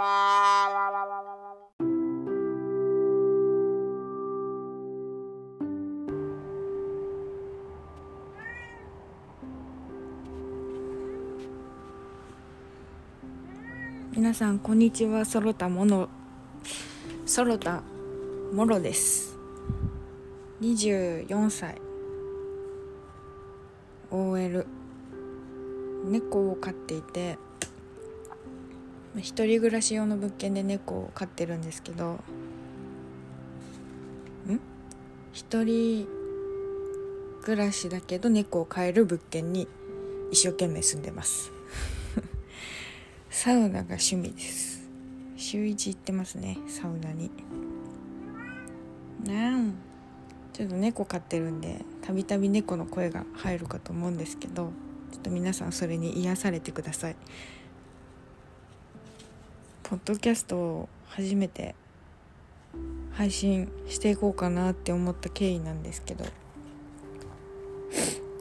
皆さんこんにちはソろタモノソろタモロです。24歳。OL 猫を飼っていて一人暮らし用の物件で猫を飼ってるんですけどん？一人暮らしだけど猫を飼える物件に一生懸命住んでます。サウナが趣味です。週一行ってますねサウナに。なん？ちょっと猫飼ってるんでたびたび猫の声が入るかと思うんですけどちょっと皆さんそれに癒されてください。ポッドキャストを初めて配信していこうかなって思った経緯なんですけど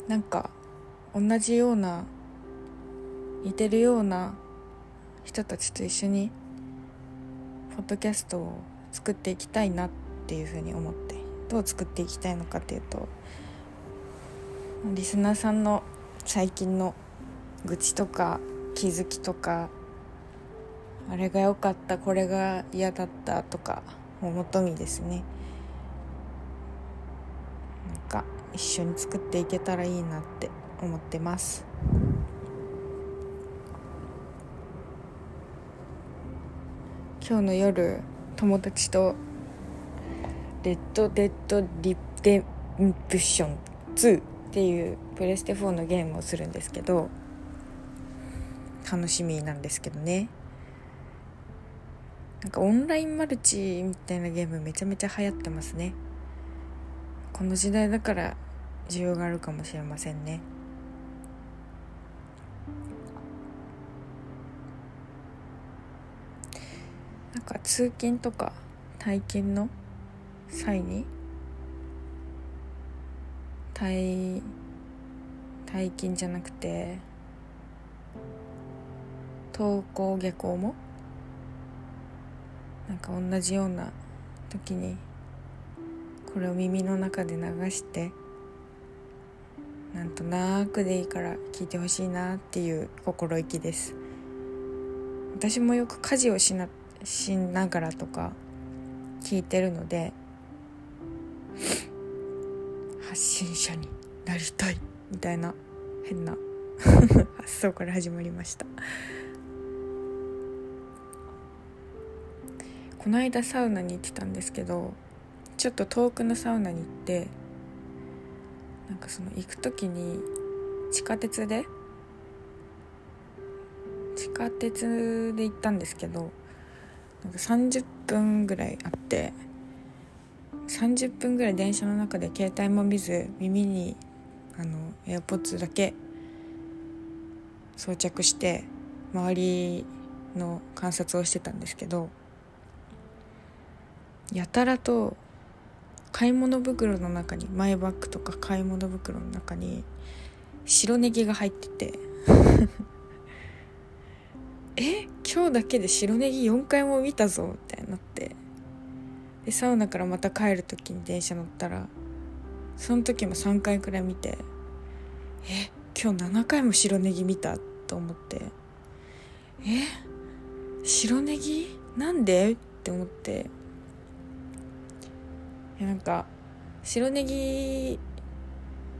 なんか同じような似てるような人たちと一緒にポッドキャストを作っていきたいなっていうふうに思ってどう作っていきたいのかっていうとリスナーさんの最近の愚痴とか気づきとかあれが良かったこれが嫌だったとかをもとにですねなんか一緒に作っていけたらいいなって思ってます。今日の夜友達と「レッド・デッド・リデンプション2」っていうプレステ4のゲームをするんですけど楽しみなんですけどねなんかオンラインマルチみたいなゲームめちゃめちゃ流行ってますね。この時代だから需要があるかもしれませんね。なんか通勤とか退勤の際に退退勤じゃなくて登校下校もなんか同じような時にこれを耳の中で流してなんとなくでいいから聞いてほしいなっていう心意気です。私もよく家事をしなしながらとか聞いてるので発信者になりたいみたいな変な 発想から始まりました。この間サウナに行ってたんですけどちょっと遠くのサウナに行ってなんかその行く時に地下鉄で地下鉄で行ったんですけどなんか30分ぐらいあって30分ぐらい電車の中で携帯も見ず耳にあの AirPods だけ装着して周りの観察をしてたんですけどやたらと買い物袋の中にマイバッグとか買い物袋の中に白ネギが入ってて。え今日だけで白ネギ4回も見たぞみたいになって。でサウナからまた帰る時に電車乗ったらその時も3回くらい見てえ今日7回も白ネギ見た？と思って。え白ネギ？なんで？って思って。なんか白ネギ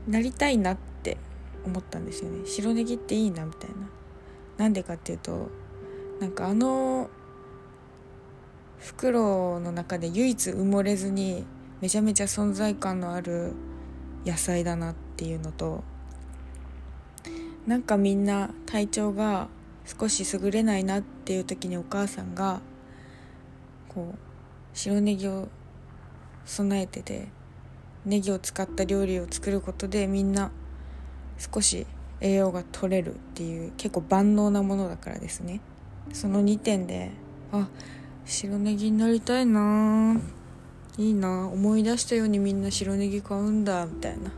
なりたいなって思ったんですよね。白ネギっていいなみたいな。なんでかっていうとなんかあの袋の中で唯一埋もれずにめちゃめちゃ存在感のある野菜だなっていうのとなんかみんな体調が少し優れないなっていう時にお母さんがこう白ネギを備えててネギを使った料理を作ることでみんな少し栄養が取れるっていう結構万能なものだからですね。その2点であ白ネギになりたいな。いいな。思い出したようにみんな白ネギ買うんだみたいな。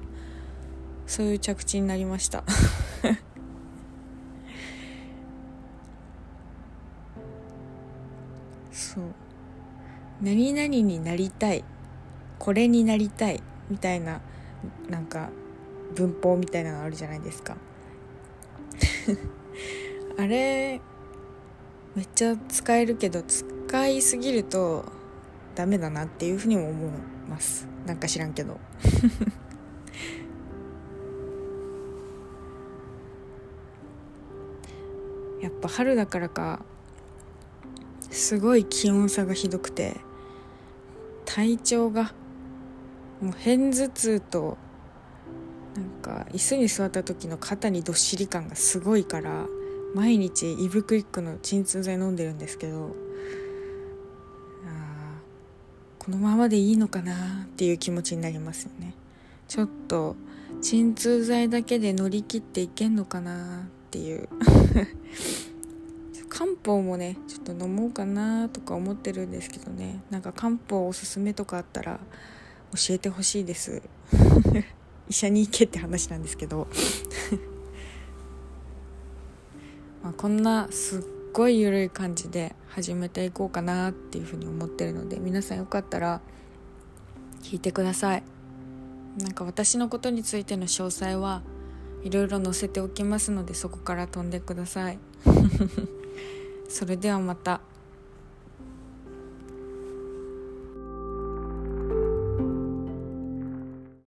そういう着地になりました。そう。何々になりたい。これになりたいみたいななんか文法みたいなのあるじゃないですか。あれめっちゃ使えるけど使いすぎるとダメだなっていうふうにも思います。なんか知らんけど。やっぱ春だからかすごい気温差がひどくて体調がもう片頭痛となんか椅子に座った時の肩にどっしり感がすごいから毎日イブクイックの鎮痛剤飲んでるんですけどあこのままでいいのかなっていう気持ちになりますよね。ちょっと鎮痛剤だけで乗り切っていけんのかなっていう。漢方もねちょっと飲もうかなとか思ってるんですけどね。なんか漢方おすすめとかあったら教えてほしいです。医者に行けって話なんですけど。まあこんなすっごい緩い感じで始めていこうかなっていうふうに思ってるので皆さんよかったら聞いてください。なんか私のことについての詳細はいろいろ載せておきますのでそこから飛んでください。それではまた。